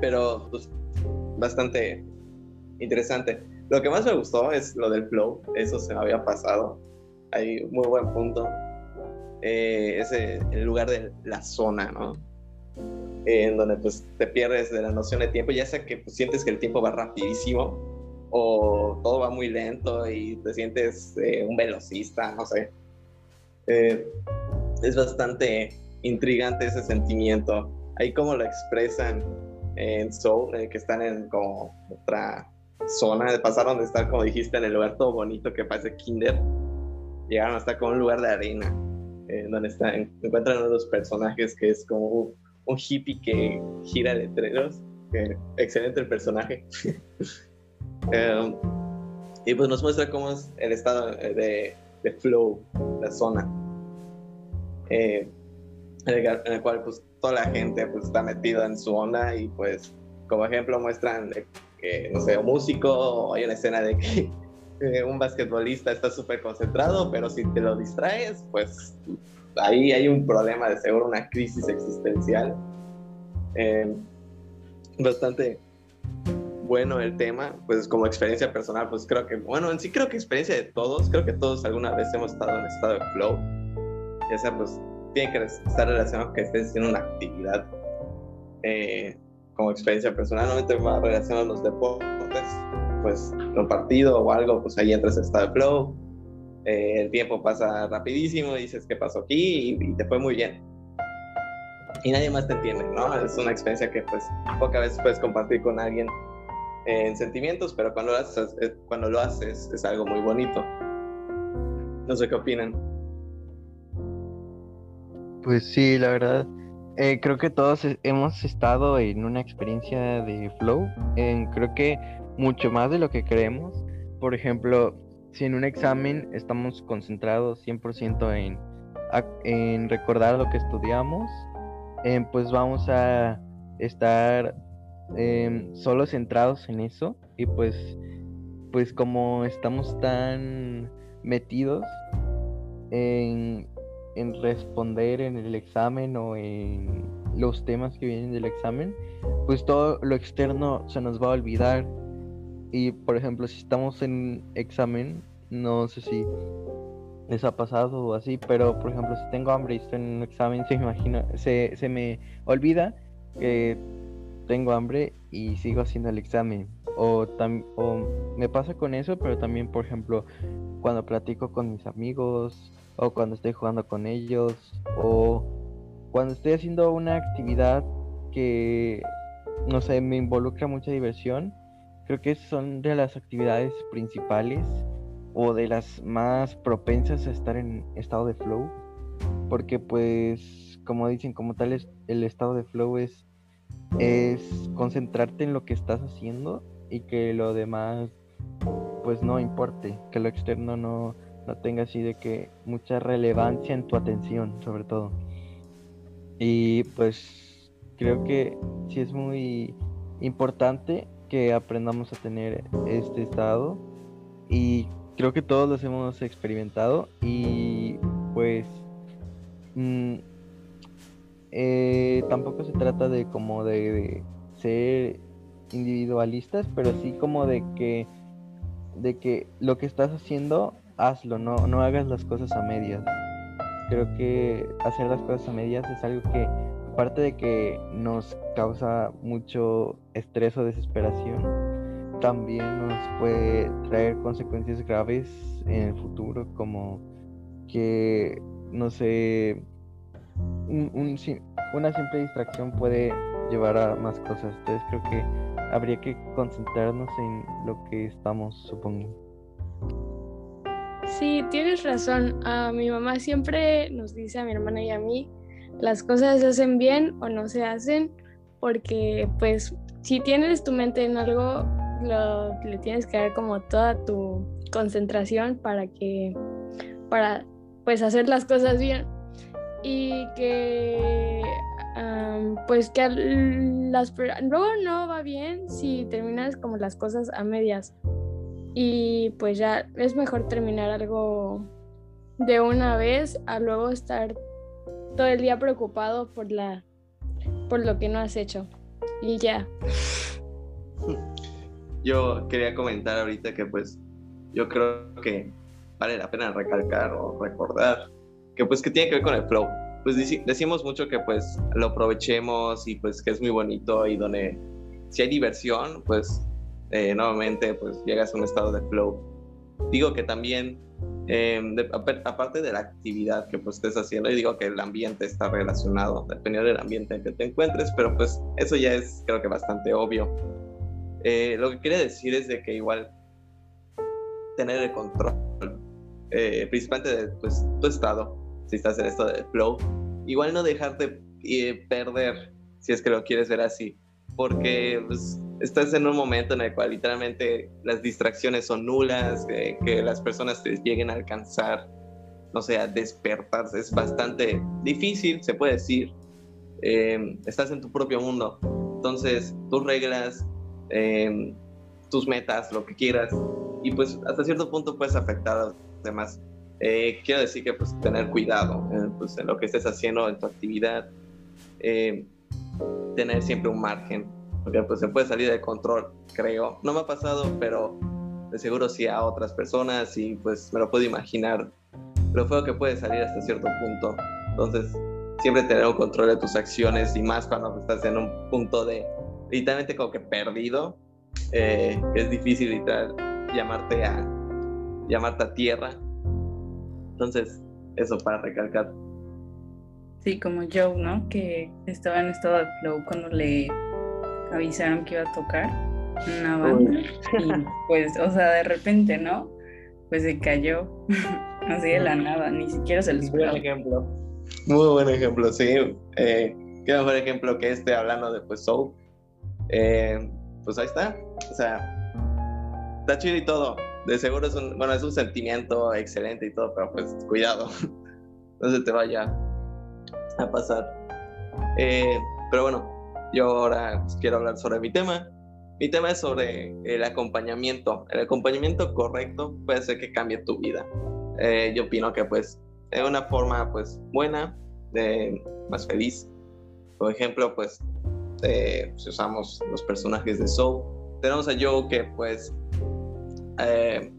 Speaker 1: Pero pues bastante interesante. Lo que más me gustó es lo del flow, eso se me había pasado. Hay muy buen punto. Eh, es el lugar de la zona, ¿no? en donde pues te pierdes de la noción de tiempo, ya sea que pues, sientes que el tiempo va rapidísimo o todo va muy lento y te sientes eh, un velocista, no sé. Eh, es bastante intrigante ese sentimiento. Ahí como lo expresan en Seoul, eh, que están en como otra zona, pasaron de estar, como dijiste, en el lugar todo bonito que parece Kinder, llegaron hasta como un lugar de arena, eh, donde está, encuentran uno de los personajes que es como un, hippie que gira letreros, excelente el personaje. Em, y pues nos muestra cómo es el estado de, de flow, la zona. Eh, en, el, cual pues toda la gente pues está metida en su onda y pues como ejemplo muestran que, no sé, un músico hay una escena de que un basquetbolista está súper concentrado, pero si te lo distraes, pues ahí hay un problema de seguro, una crisis existencial. Eh, bastante bueno el tema, pues como experiencia personal, pues creo que, bueno, en sí creo que experiencia de todos, creo que todos alguna vez hemos estado en estado de flow, ya sea pues tiene que estar relacionado con que estés haciendo una actividad eh, como experiencia personal, normalmente va relacionado a los deportes, pues un partido o algo, pues ahí entras en estado de flow, eh, el tiempo pasa rapidísimo, dices qué pasó aquí y, te fue muy bien. Y nadie más te entiende, ¿no? Es una experiencia que pues pocas veces puedes compartir con alguien en sentimientos, pero cuando lo haces, eh, cuando lo haces es algo muy bonito. No sé qué opinan.
Speaker 2: Pues sí, la verdad. Eh, creo que todos hemos estado en una experiencia de flow. creo que mucho más de lo que creemos. Por ejemplo, si en un examen estamos concentrados 100% en, en recordar lo que estudiamos, eh, pues vamos a estar em, solo centrados en eso. Y pues, pues como estamos tan metidos en en responder en el examen o en los temas que vienen del examen, pues todo lo externo se nos va a olvidar. Y por ejemplo, si estamos en examen, no sé si les ha pasado o así, pero por ejemplo, si tengo hambre y estoy en un examen, se me, imagina, se, se me olvida que tengo hambre y sigo haciendo el examen. O, o me pasa con eso, pero también, por ejemplo, cuando platico con mis amigos o cuando estoy jugando con ellos o cuando estoy haciendo una actividad que no sé, me involucra mucha diversión, creo que son de las actividades principales o de las más propensas a estar en estado de flow, porque pues como dicen, como tal es el estado de flow es es concentrarte en lo que estás haciendo y que lo demás pues no importe, que lo externo no no tenga así de que mucha relevancia en tu atención, sobre todo. Y pues creo que sí es muy importante que aprendamos a tener este estado y creo que todos los hemos experimentado y pues mm, eh, tampoco se trata de como de ser individualistas, pero sí como de que de que lo que estás haciendo hazlo, no, no hagas las cosas a medias. Creo que hacer las cosas a medias es algo que, aparte de que nos causa mucho estrés o desesperación, también nos puede traer consecuencias graves en el futuro, como que, no sé, un, una simple distracción puede llevar a más cosas. Entonces creo que habría que concentrarnos en lo que estamos, supongo.
Speaker 3: Sí, tienes razón. A mi mamá siempre nos dice a mi hermana y a mí, las cosas se hacen bien o no se hacen, porque pues si tienes tu mente en algo, lo, le tienes que dar como toda tu concentración para que, para pues hacer las cosas bien. Y que pues que las, luego no va bien si terminas como las cosas a medias y pues ya es mejor terminar algo de una vez a luego estar todo el día preocupado por la por lo que no has hecho. Y ya.
Speaker 1: Yo quería comentar ahorita que pues yo creo que vale la pena recalcar o recordar que pues que tiene que ver con el flow. Pues decimos mucho que pues lo aprovechemos y pues que es muy bonito y donde si hay diversión pues eh, nuevamente pues llegas a un estado de flow. Digo que también Em, aparte de la actividad que pues estés haciendo, y digo que el ambiente está relacionado, dependiendo del ambiente en que te encuentres, pero pues eso ya es creo que bastante obvio. Eh, lo que quiere decir es de que igual tener el control, eh, principalmente de pues, tu estado, si estás en esto de flow, igual no dejarte eh, perder, si es que lo quieres ver así, porque pues, estás en un momento en el cual literalmente las distracciones son nulas, que las personas te lleguen a alcanzar, no sé, a despertarse, es bastante difícil, se puede decir. estás en tu propio mundo, entonces tus reglas, Em, tus metas, lo que quieras, y pues hasta cierto punto puedes afectar a los demás. Eh, quiero decir que pues tener cuidado pues, en lo que estés haciendo, en tu actividad, em, tener siempre un margen, porque pues se puede salir de control, creo. No me ha pasado, pero de seguro sí a otras personas y pues me lo puedo imaginar lo feo que puede salir hasta cierto punto. Entonces, siempre tener un control de tus acciones y más cuando estás en un punto de literalmente como que perdido. Eh, es difícil literal llamarte a llamarte a tierra. Entonces, eso para recalcar.
Speaker 5: Sí, como Joe, ¿no? Que estaba en estado de flow cuando le avisaron que iba a tocar una banda. Y pues, o sea, de repente, ¿no? Pues se cayó así de la nada, ni siquiera se les
Speaker 1: Buen ejemplo. Muy buen ejemplo, sí. Eh, qué mejor ejemplo que este hablando de pues Soul eh, pues ahí está. O sea, está chido y todo. De seguro es un, bueno, es un sentimiento excelente y todo, pero pues cuidado. no se te vaya a pasar. Eh, pero bueno, yo ahora quiero hablar sobre mi tema. Mi tema es sobre el acompañamiento. El acompañamiento correcto puede ser que cambie tu vida. Eh, yo opino que pues de una forma pues buena, de más feliz. Por ejemplo, pues eh, si usamos los personajes de Soul, tenemos a Joe que pues eh,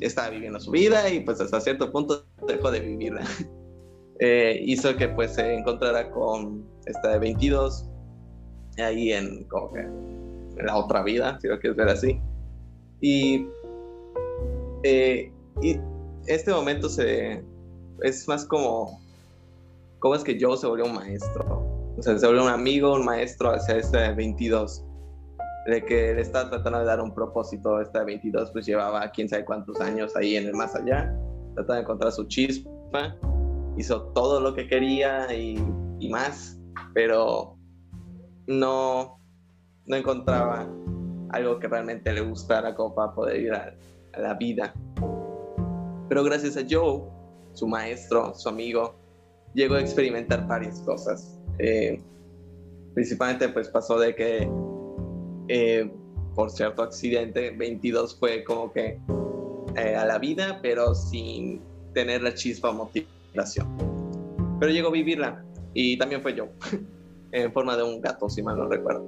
Speaker 1: estaba viviendo su vida y pues hasta cierto punto dejó de vivirla. Eh, hizo que pues se encontrara con esta de 22 ahí en como que en la otra vida, si lo quieres ver así. Y, y este momento se es más como cómo es que Joe se volvió un maestro o sea, se vuelve un amigo, un maestro hacia este 22, de que le está tratando de dar un propósito. Este 22 pues llevaba quién sabe cuántos años ahí en el más allá, tratando de encontrar su chispa, hizo todo lo que quería y, y más, pero no, no encontraba algo que realmente le gustara como para poder ir a, la vida. Pero gracias a Joe, su maestro, su amigo, llegó a experimentar varias cosas. Eh, principalmente pues pasó de que eh, por cierto accidente 22 fue como que eh, a la vida pero sin tener la chispa o motivación. Pero llegó a vivirla y también fue yo en forma de un gato si mal no recuerdo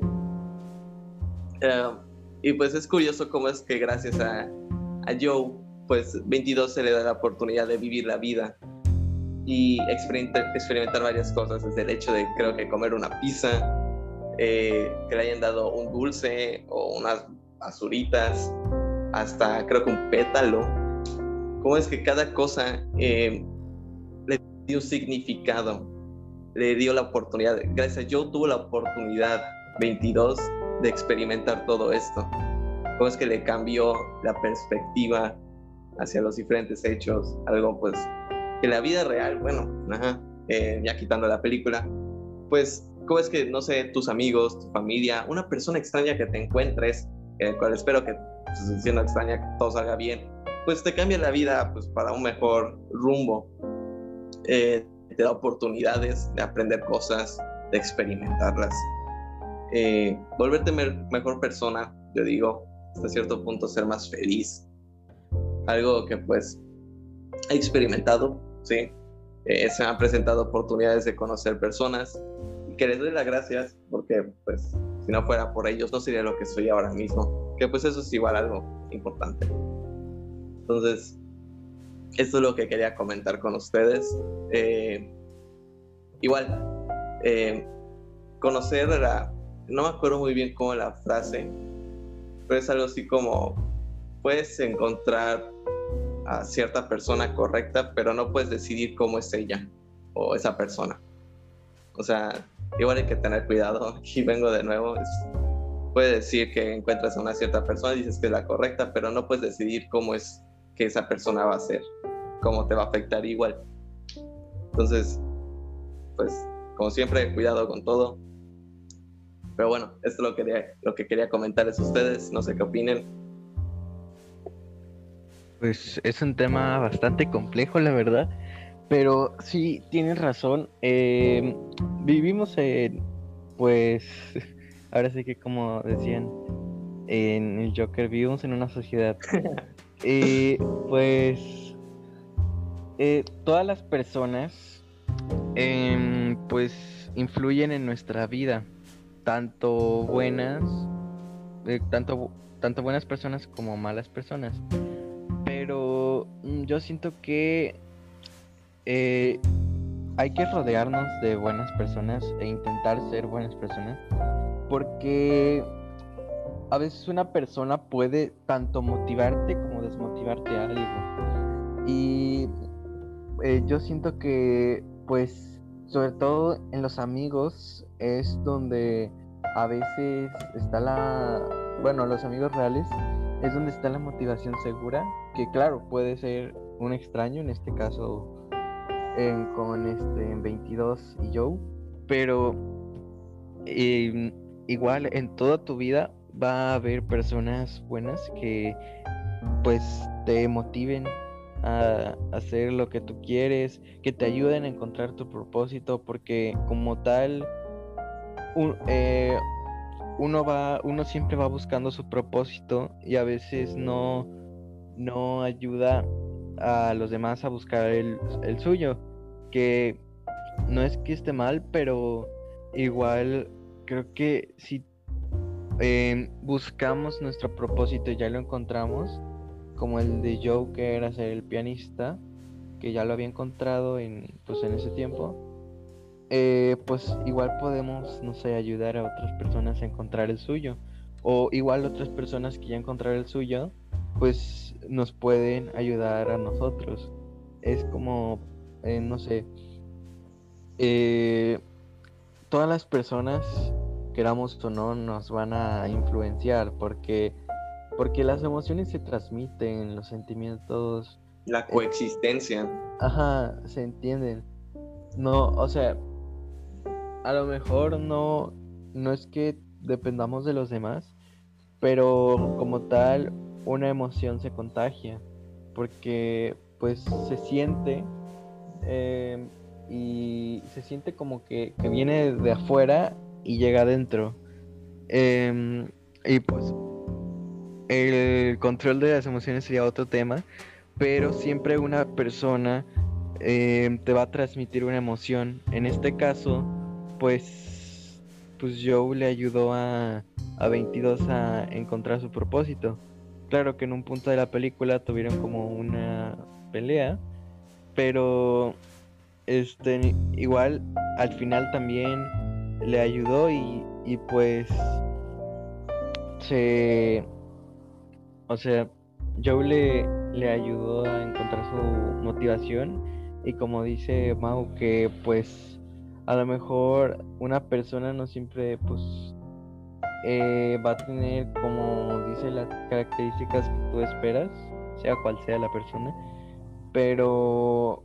Speaker 1: y pues es curioso cómo es que gracias a, a Joe pues 22 se le da la oportunidad de vivir la vida y experimentar, varias cosas, desde el hecho de creo que comer una pizza, eh, que le hayan dado un dulce o unas azuritas, hasta creo que un pétalo. ¿Cómo es que cada cosa eh, le dio un significado? Le dio la oportunidad, gracias a yo tuve la oportunidad 22 de experimentar todo esto. ¿Cómo es que le cambió la perspectiva hacia los diferentes hechos? Algo pues que la vida real, bueno, eh, ya quitando la película, pues, ¿cómo es que, no sé, tus amigos, tu familia, una persona extraña que te encuentres, el cual espero que, pues, siendo extraña, que todo salga bien, pues te cambia la vida pues, para un mejor rumbo. Eh, te da oportunidades de aprender cosas, de experimentarlas. Eh, volverte mejor persona, yo digo, hasta cierto punto ser más feliz. Algo que pues he experimentado ¿sí? Eh, se me han presentado oportunidades de conocer personas y que les doy las gracias porque pues si no fuera por ellos no sería lo que soy ahora mismo, que pues eso es igual algo importante. Entonces, esto es lo que quería comentar con ustedes. Eh, igual, eh, conocer la, no me acuerdo muy bien cómo la frase, pero es algo así como, puedes encontrar a cierta persona correcta, pero no puedes decidir cómo es ella o esa persona. O sea, igual hay que tener cuidado. Aquí vengo de nuevo. puede decir que encuentras a una cierta persona y dices que es la correcta, pero no puedes decidir cómo es que esa persona va a ser, cómo te va a afectar igual. Entonces, pues, como siempre, cuidado con todo. Pero bueno, esto es lo que, lo que quería comentarles a ustedes. No sé qué opinen.
Speaker 2: Pues es un tema bastante complejo, la verdad. Pero sí, tienes razón. Em, vivimos en, pues, ahora sí que como decían en el Joker, vivimos en una sociedad. pues, eh, todas las personas, em, pues, influyen en nuestra vida. Tanto buenas, eh, tanto, tanto buenas personas como malas personas. Pero mm, yo siento que eh, hay que rodearnos de buenas personas e intentar ser buenas personas. Porque a veces una persona puede tanto motivarte como desmotivarte a algo. Y eh, yo siento que, pues, sobre todo en los amigos es donde a veces está la, bueno, los amigos reales es donde está la motivación segura, que claro, puede ser un extraño, en este caso con este, 22 y Joe, pero em, igual en toda tu vida va a haber personas buenas que pues te motiven a hacer lo que tú quieres, que te ayuden a encontrar tu propósito, porque como tal, eh, uno va, uno siempre va buscando su propósito y a veces no, no ayuda a los demás a buscar el, suyo. Que no es que esté mal, pero igual creo que si em, buscamos nuestro propósito y ya lo encontramos, como el de Joe que era ser el pianista, que ya lo había encontrado en, pues, en ese tiempo, eh, pues igual podemos, no sé, ayudar a otras personas a encontrar el suyo. O igual otras personas que ya encontraron el suyo, pues nos pueden ayudar a nosotros. Es como, eh, no sé, eh, todas las personas, queramos o no, nos van a influenciar porque, porque las emociones se transmiten, los sentimientos...
Speaker 1: La eh, coexistencia.
Speaker 2: ajá, se entienden. No, o sea, a lo mejor no, no es que dependamos de los demás, pero como tal una emoción se contagia porque pues se siente eh, y se siente como que, viene de afuera y llega adentro em, y pues el control de las emociones sería otro tema pero siempre una persona em, te va a transmitir una emoción. En este caso pues pues Joe le ayudó a, a 22 a encontrar su propósito. Claro que en un punto de la película tuvieron como una pelea, pero este igual al final también le ayudó y, y pues se o sea Joe le, le ayudó a encontrar su motivación y como dice Mau que pues a lo mejor una persona no siempre pues eh, va a tener, como dice, las características que tú esperas, sea cual sea la persona, pero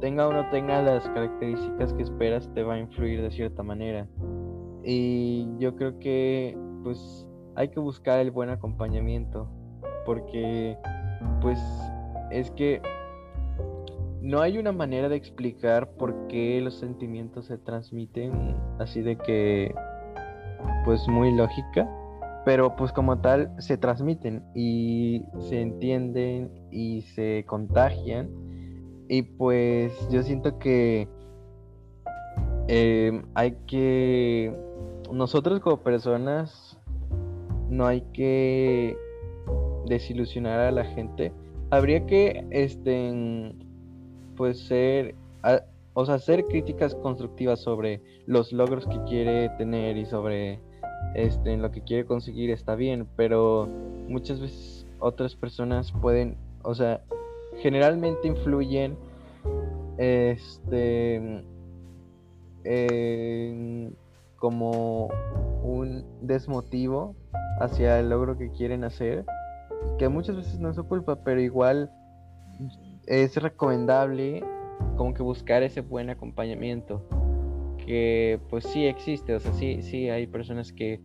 Speaker 2: tenga o no tenga las características que esperas, te va a influir de cierta manera. Y yo creo que, pues, hay que buscar el buen acompañamiento, porque, pues, es que no hay una manera de explicar por qué los sentimientos se transmiten así de que pues muy lógica, pero pues como tal se transmiten y se entienden y se contagian. Y pues yo siento que em, hay que nosotros como personas no hay que desilusionar a la gente. Habría que este pues ser o sea, hacer críticas constructivas sobre los logros que quiere tener y sobre este, lo que quiere conseguir está bien, pero muchas veces otras personas pueden, o sea, generalmente influyen este como un desmotivo hacia el logro que quieren hacer, que muchas veces no es su culpa, pero igual es recomendable como que buscar ese buen acompañamiento, que pues sí existe, o sea, sí, sí hay personas que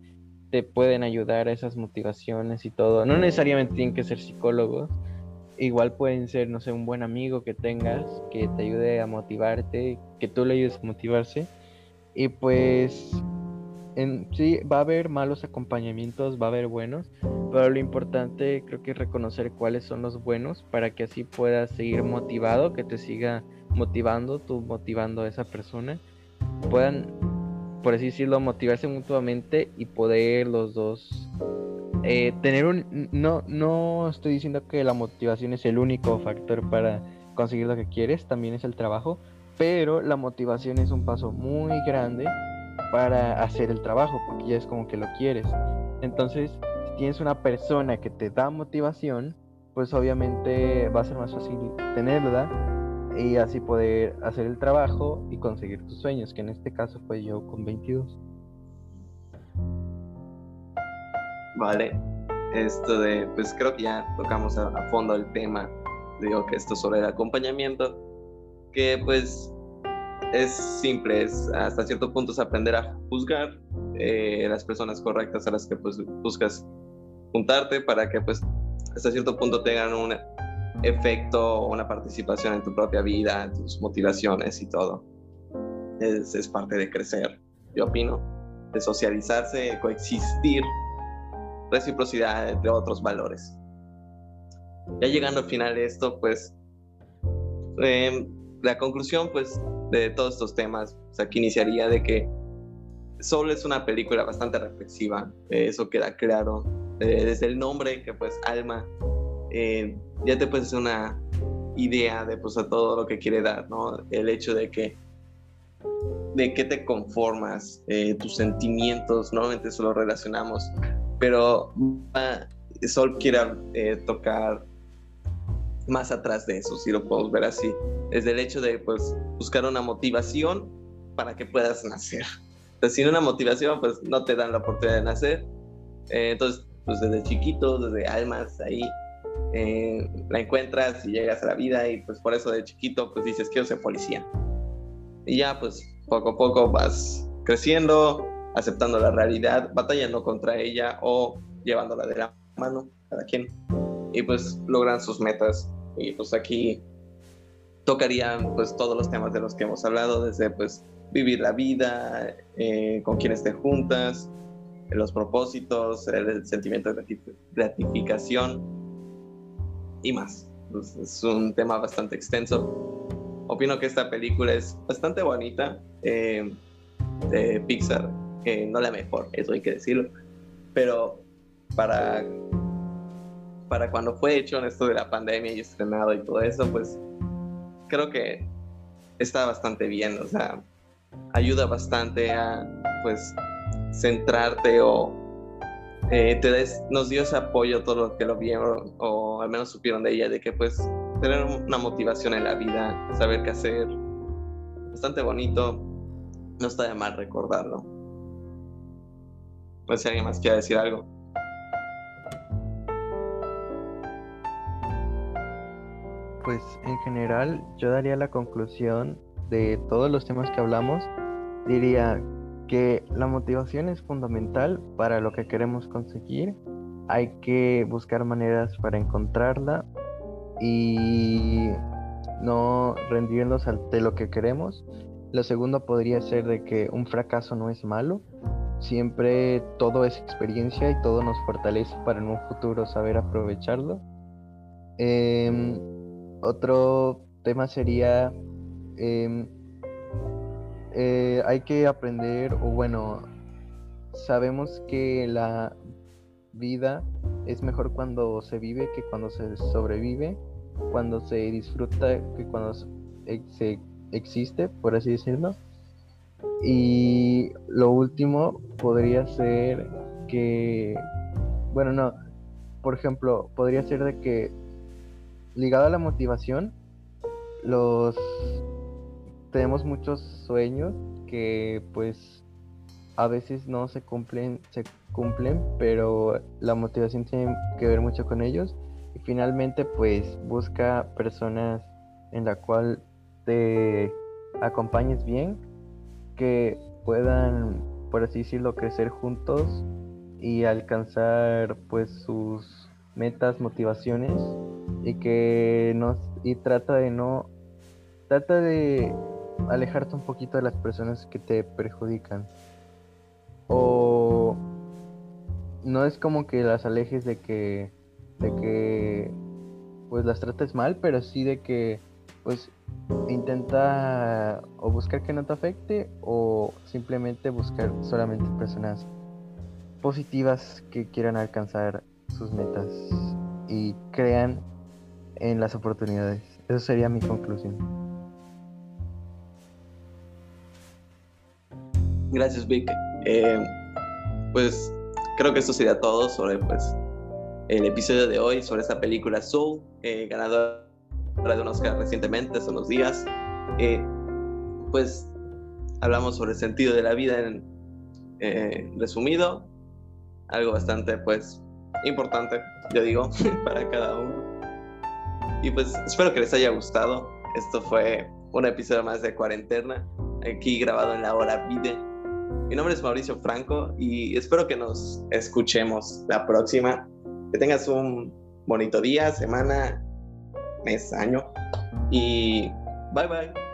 Speaker 2: te pueden ayudar a esas motivaciones y todo, no necesariamente tienen que ser psicólogos, igual pueden ser, no sé, un buen amigo que tengas que te ayude a motivarte, que tú le ayudes a motivarse. Y pues en, sí, va a haber malos acompañamientos, va a haber buenos, pero lo importante creo que es reconocer cuáles son los buenos para que así puedas seguir motivado, que te siga motivando, tú motivando a esa persona, puedan, por así decirlo, motivarse mutuamente y poder los dos eh, tener un no no estoy diciendo que la motivación es el único factor para conseguir lo que quieres también es el trabajo pero la motivación es un paso muy grande para hacer el trabajo porque ya es como que lo quieres entonces si tienes una persona que te da motivación pues obviamente va a ser más fácil tenerla y así poder hacer el trabajo y conseguir tus sueños que en este caso fue yo con 22
Speaker 1: Vale. Esto de, pues creo que ya tocamos a, fondo el tema. Digo que esto sobre el acompañamiento, que pues es simple, es hasta cierto punto es aprender a juzgar eh, las personas correctas a las que pues buscas juntarte para que pues hasta cierto punto tengan un efecto una participación en tu propia vida, en tus motivaciones y todo. Es, es parte de crecer, yo opino, de socializarse, coexistir reciprocidad, entre otros valores. Ya llegando al final de esto, pues em, la conclusión pues de todos estos temas, aquí iniciaría de que Soul es una película bastante reflexiva, eso queda claro, eh, desde el nombre que pues Alma, eh, ya te puedes hacer una idea de pues a todo lo que quiere dar, ¿no? El hecho de que de qué te conformas, eh, tus sentimientos, normalmente eso lo relacionamos pero Sol quiere eh, tocar más atrás de eso, si lo podemos ver así. Desde el hecho de pues, buscar una motivación para que puedas nacer. Entonces, sin una motivación, pues no te dan la oportunidad de nacer. Eh, entonces, pues desde chiquito, desde almas, ahí eh, la encuentras y llegas a la vida y pues por eso de chiquito pues dices quiero ser policía. Y ya pues poco a poco vas creciendo, aceptando la realidad, batallando contra ella o llevándola de la mano, cada quien. Y pues logran sus metas. Y pues aquí tocarían pues todos los temas de los que hemos hablado, desde pues vivir la vida, eh, con quienes te juntas, los propósitos, el, sentimiento de gratificación y más. Pues, es un tema bastante extenso. Opino que esta película es bastante bonita eh, de Pixar no la mejor, eso hay que decirlo, pero para, para cuando fue hecho en esto de la pandemia y estrenado y todo eso, pues creo que está bastante bien, o sea, ayuda bastante a pues centrarte o eh, te des, nos dio ese apoyo a todos los que lo vieron o al menos supieron de ella, de que pues tener una motivación en la vida, saber qué hacer, bastante bonito, no está de mal recordarlo. No si alguien más quiere decir algo.
Speaker 2: Pues en general yo daría la conclusión de todos los temas que hablamos. Diría que la motivación es fundamental para lo que queremos conseguir. Hay que buscar maneras para encontrarla y no rendirnos ante lo que queremos. Lo segundo podría ser de que un fracaso no es malo, Siempre todo es experiencia y todo nos fortalece para en un futuro saber aprovecharlo. Em, otro tema sería, em, eh, hay que aprender, o bueno, sabemos que la vida es mejor cuando se vive que cuando se sobrevive, cuando se disfruta que cuando se existe, por así decirlo. Y lo último podría ser que, bueno, no, por ejemplo, podría ser de que ligado a la motivación, los tenemos muchos sueños que pues a veces no se cumplen, se cumplen, pero la motivación tiene que ver mucho con ellos. Y finalmente pues busca personas en la cual te acompañes bien, que puedan, por así decirlo, crecer juntos y alcanzar pues sus metas, motivaciones y que no y trata de no trata de alejarte un poquito de las personas que te perjudican. O no es como que las alejes de que de que pues las trates mal, pero sí de que pues intenta o buscar que no te afecte o simplemente buscar solamente personas positivas que quieran alcanzar sus metas y crean en las oportunidades. Eso sería mi conclusión.
Speaker 1: Gracias, Vic. Eh, pues creo que esto sería todo sobre pues el episodio de hoy sobre esta película Soul, eh, ganadora de un Oscar recientemente, hace unos días. Eh, pues hablamos sobre el sentido de la vida en eh, resumido, algo bastante pues importante, yo digo, para cada uno. Y pues espero que les haya gustado. Esto fue un episodio más de Cuarentena, aquí grabado en la hora Vide. Mi nombre es Mauricio Franco y espero que nos escuchemos la próxima. Que tengas un bonito día, semana, mes, año. Y bye bye.